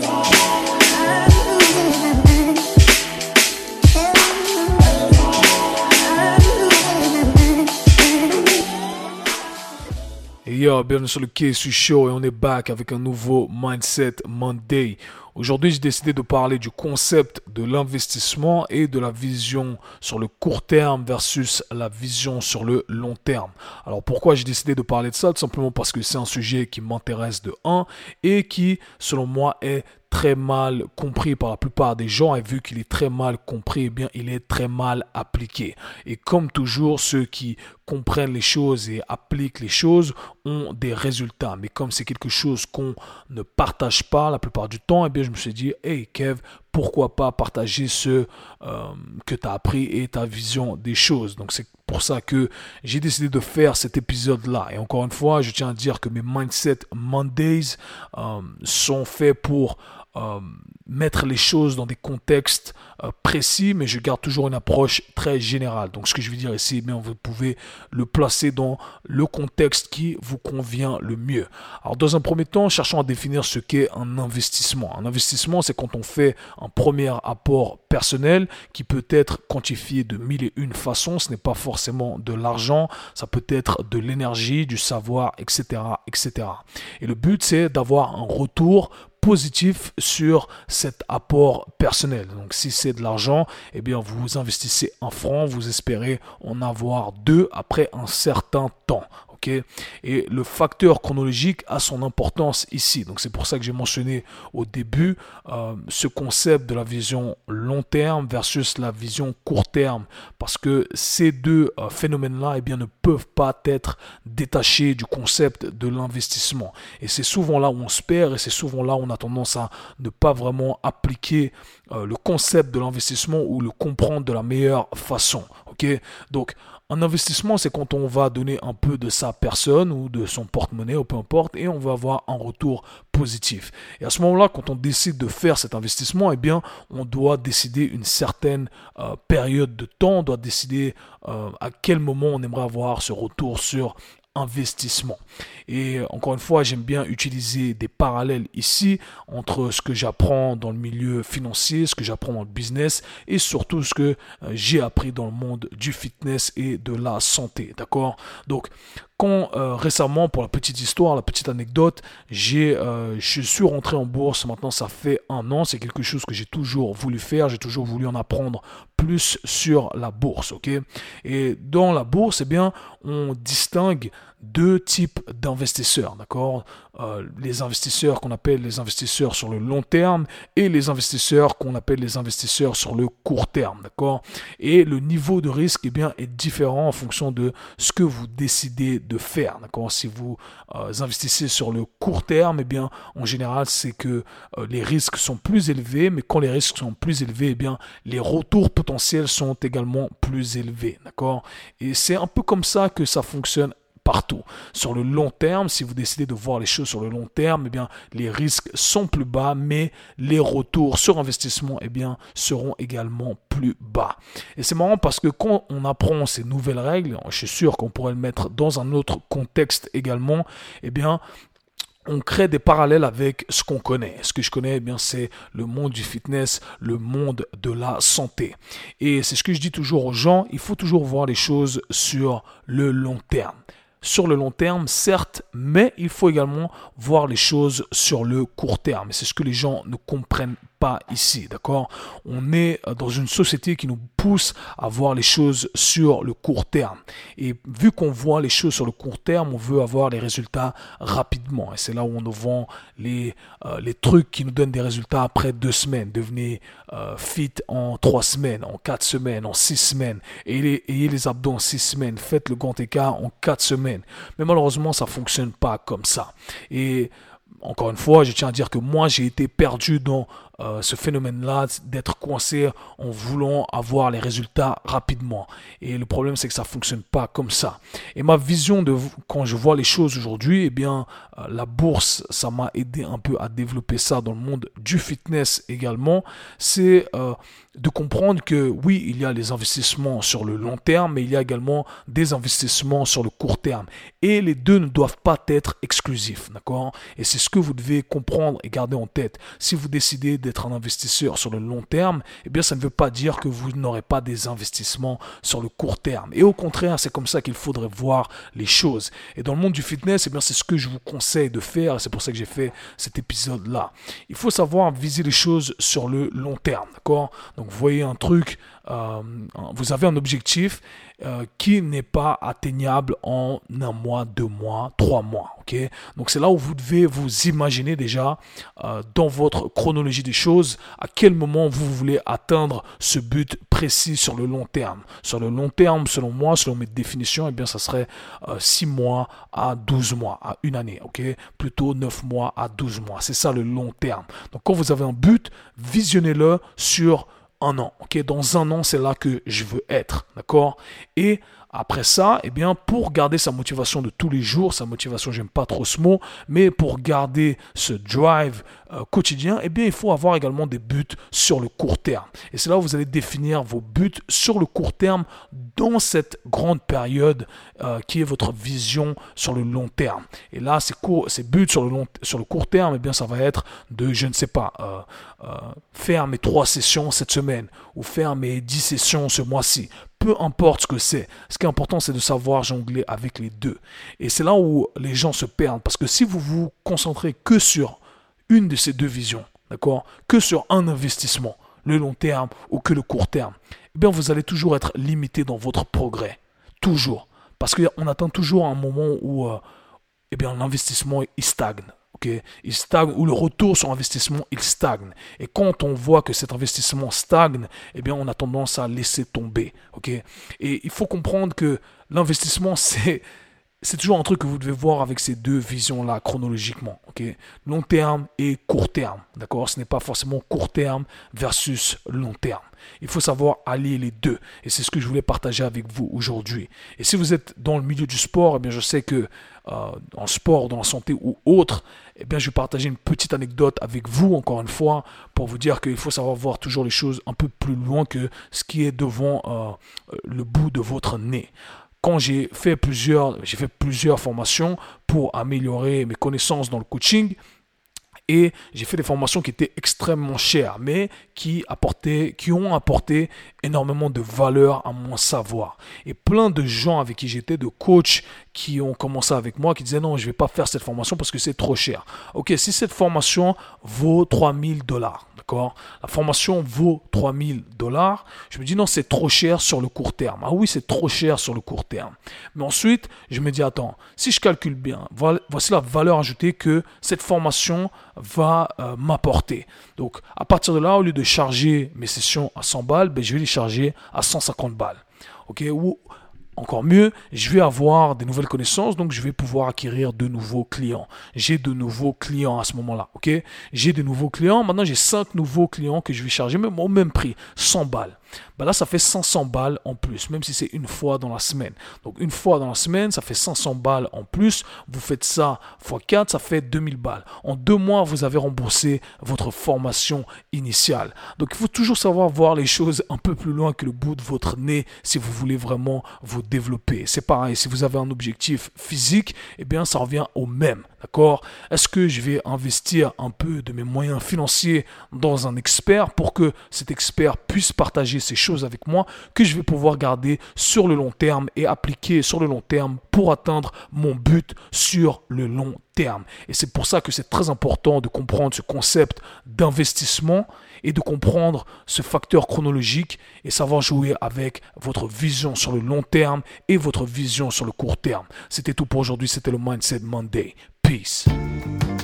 today. Yo, bienvenue sur le KSU Show et on est back avec un nouveau Mindset Monday. Aujourd'hui, j'ai décidé de parler du concept de l'investissement et de la vision sur le court terme versus la vision sur le long terme. Alors pourquoi j'ai décidé de parler de ça? Tout simplement parce que c'est un sujet qui m'intéresse de un et qui, selon moi, est très mal compris par la plupart des gens et vu qu'il est très mal compris, eh bien, il est très mal appliqué. Et comme toujours, ceux qui comprennent les choses et appliquent les choses ont des résultats. Mais comme c'est quelque chose qu'on ne partage pas la plupart du temps, eh bien, je me suis dit, hey Kev, pourquoi pas partager ce euh, que tu as appris et ta vision des choses? Donc c'est pour ça que j'ai décidé de faire cet épisode-là. Et encore une fois, je tiens à dire que mes Mindset Mondays euh, sont faits pour euh, mettre les choses dans des contextes euh, précis, mais je garde toujours une approche très générale. Donc ce que je veux dire ici, bien, vous pouvez le placer dans le contexte qui vous convient le mieux. Alors dans un premier temps, cherchons à définir ce qu'est un investissement. Un investissement, c'est quand on fait un premier apport personnel qui peut être quantifié de mille et une façons. Ce n'est pas forcément de l'argent, ça peut être de l'énergie, du savoir, etc., etc. Et le but, c'est d'avoir un retour positif sur cet apport personnel. Donc si c'est de l'argent, eh bien vous investissez un franc, vous espérez en avoir deux après un certain temps. Et le facteur chronologique a son importance ici. Donc c'est pour ça que j'ai mentionné au début euh, ce concept de la vision long terme versus la vision court terme. Parce que ces deux euh, phénomènes-là eh ne peuvent pas être détachés du concept de l'investissement. Et c'est souvent là où on se perd et c'est souvent là où on a tendance à ne pas vraiment appliquer euh, le concept de l'investissement ou le comprendre de la meilleure façon. Donc un investissement, c'est quand on va donner un peu de sa personne ou de son porte-monnaie, ou peu importe, et on va avoir un retour positif. Et à ce moment-là, quand on décide de faire cet investissement, eh bien, on doit décider une certaine euh, période de temps, on doit décider euh, à quel moment on aimerait avoir ce retour sur investissement. Et encore une fois, j'aime bien utiliser des parallèles ici entre ce que j'apprends dans le milieu financier, ce que j'apprends dans le business et surtout ce que euh, j'ai appris dans le monde du fitness et de la santé. D'accord? Donc, quand euh, récemment, pour la petite histoire, la petite anecdote, j'ai, euh, je suis rentré en bourse. Maintenant, ça fait un an. C'est quelque chose que j'ai toujours voulu faire. J'ai toujours voulu en apprendre plus sur la bourse, ok? Et dans la bourse, eh bien, on distingue deux types d'investisseurs, d'accord? Euh, Les investisseurs qu'on appelle les investisseurs sur le long terme et les investisseurs qu'on appelle les investisseurs sur le court terme, d'accord? Et le niveau de risque, eh bien, est différent en fonction de ce que vous décidez de faire, d'accord? Si vous euh, investissez sur le court terme, eh bien, en général, c'est que euh, les risques sont plus élevés, mais quand les risques sont plus élevés, eh bien, les retours potentiels sont également plus élevés, d'accord? Et c'est un peu comme ça que ça fonctionne partout. Sur le long terme, si vous décidez de voir les choses sur le long terme, eh bien, les risques sont plus bas, mais les retours sur investissement eh bien, seront également plus bas. Et c'est marrant parce que quand on apprend ces nouvelles règles, je suis sûr qu'on pourrait le mettre dans un autre contexte également, eh bien, on crée des parallèles avec ce qu'on connaît. Ce que je connais, eh bien, c'est le monde du fitness, le monde de la santé. Et c'est ce que je dis toujours aux gens, il faut toujours voir les choses sur le long terme sur le long terme, certes, mais il faut également voir les choses sur le court terme. C'est ce que les gens ne comprennent pas ici, d'accord? On est dans une société qui nous pousse à voir les choses sur le court terme. Et vu qu'on voit les choses sur le court terme, on veut avoir les résultats rapidement. Et c'est là où on nous vend les, euh, les trucs qui nous donnent des résultats après deux semaines. Devenez euh, fit en trois semaines, en quatre semaines, en six semaines. Ayez, ayez les abdos en six semaines. Faites le grand écart en quatre semaines. Mais malheureusement, ça fonctionne pas comme ça. Et encore une fois, je tiens à dire que moi, j'ai été perdu dans euh, ce phénomène-là d'être coincé en voulant avoir les résultats rapidement. Et le problème, c'est que ça fonctionne pas comme ça. Et ma vision de quand je vois les choses aujourd'hui, eh bien, euh, la bourse, ça m'a aidé un peu à développer ça dans le monde du fitness également. C'est euh, de comprendre que oui, il y a les investissements sur le long terme, mais il y a également des investissements sur le court terme. Et les deux ne doivent pas être exclusifs, d'accord? Et c'est ce que vous devez comprendre et garder en tête. Si vous décidez d'être un investisseur sur le long terme, eh bien, ça ne veut pas dire que vous n'aurez pas des investissements sur le court terme. Et au contraire, c'est comme ça qu'il faudrait voir les choses. Et dans le monde du fitness, eh bien, c'est ce que je vous conseille de faire. C'est pour ça que j'ai fait cet épisode-là. Il faut savoir viser les choses sur le long terme, d'accord? Donc, vous voyez un truc, euh, vous avez un objectif euh, qui n'est pas atteignable en un mois, deux mois, trois mois. ok? Donc c'est là où vous devez vous imaginer déjà euh, dans votre chronologie des choses à quel moment vous voulez atteindre ce but précis sur le long terme. Sur le long terme, selon moi, selon mes définitions, eh bien ça serait six mois à 12 mois, à une année. ok? Plutôt neuf mois à 12 mois. C'est ça le long terme. Donc quand vous avez un but, visionnez-le sur un an. Ok, dans un an, c'est là que je veux être, d'accord? Et après ça, eh bien, pour garder sa motivation de tous les jours, sa motivation, j'aime pas trop ce mot, mais pour garder ce drive euh, quotidien, eh bien, il faut avoir également des buts sur le court terme. Et c'est là où vous allez définir vos buts sur le court terme dans cette grande période euh, qui est votre vision sur le long terme. Et là, ces, buts sur le, long, sur le court terme, eh bien, ça va être de, je ne sais pas, euh, faire mes trois sessions cette semaine ou faire mes dix sessions ce mois-ci peu importe ce que c'est. Ce qui est important, c'est de savoir jongler avec les deux. Et c'est là où les gens se perdent. Parce que si vous vous concentrez que sur une de ces deux visions, d'accord, que sur un investissement, le long terme ou que le court terme, eh bien vous allez toujours être limité dans votre progrès. Toujours. Parce qu'on atteint toujours un moment où euh, eh l'investissement stagne il stagne, ou le retour sur investissement, il stagne. Et quand on voit que cet investissement stagne, eh bien, on a tendance à laisser tomber. Et il faut comprendre que l'investissement, c'est, c'est toujours un truc que vous devez voir avec ces deux visions-là chronologiquement. long terme et court terme. D'accord? Ce n'est pas forcément court terme versus long terme. Il faut savoir allier les deux. Et c'est ce que je voulais partager avec vous aujourd'hui. Et si vous êtes dans le milieu du sport, eh je sais que euh, en sport, dans la santé ou autre, eh bien, je vais partager une petite anecdote avec vous, encore une fois, pour vous dire qu'il faut savoir voir toujours les choses un peu plus loin que ce qui est devant euh, le bout de votre nez quand j'ai fait plusieurs, j'ai fait plusieurs formations pour améliorer mes connaissances dans le coaching, et j'ai fait des formations qui étaient extrêmement chères, mais qui apportaient, qui ont apporté énormément de valeur à mon savoir. Et plein de gens avec qui j'étais, de coachs qui ont commencé avec moi, qui disaient non, je vais pas faire cette formation parce que c'est trop cher. Ok, si cette formation vaut 3000 dollars, La formation vaut 3000 dollars. Je me dis non, c'est trop cher sur le court terme. Ah oui, c'est trop cher sur le court terme. Mais ensuite, je me dis attends, si je calcule bien, voici la valeur ajoutée que cette formation va euh, m'apporter. Donc, à partir de là, au lieu de charger mes sessions à 100 balles, ben, je vais les charger à 150 balles. Ok, encore mieux, je vais avoir des nouvelles connaissances, donc je vais pouvoir acquérir de nouveaux clients. J'ai de nouveaux clients à ce moment-là, ok? J'ai de nouveaux clients, maintenant j'ai 5 nouveaux clients que je vais charger même au même prix, 100 balles bah là, ça fait 500 balles en plus, même si c'est une fois dans la semaine. Donc, une fois dans la semaine, ça fait 500 balles en plus. Vous faites ça x 4, ça fait 2000 balles. En deux mois, vous avez remboursé votre formation initiale. Donc, il faut toujours savoir voir les choses un peu plus loin que le bout de votre nez si vous voulez vraiment vous développer. C'est pareil, si vous avez un objectif physique, eh bien, ça revient au même. D'accord? Est-ce que je vais investir un peu de mes moyens financiers dans un expert pour que cet expert puisse partager ces choses avec moi que je vais pouvoir garder sur le long terme et appliquer sur le long terme pour atteindre mon but sur le long terme. Et c'est pour ça que c'est très important de comprendre ce concept d'investissement et de comprendre ce facteur chronologique et savoir jouer avec votre vision sur le long terme et votre vision sur le court terme. C'était tout pour aujourd'hui, c'était le Mindset Monday. Peace.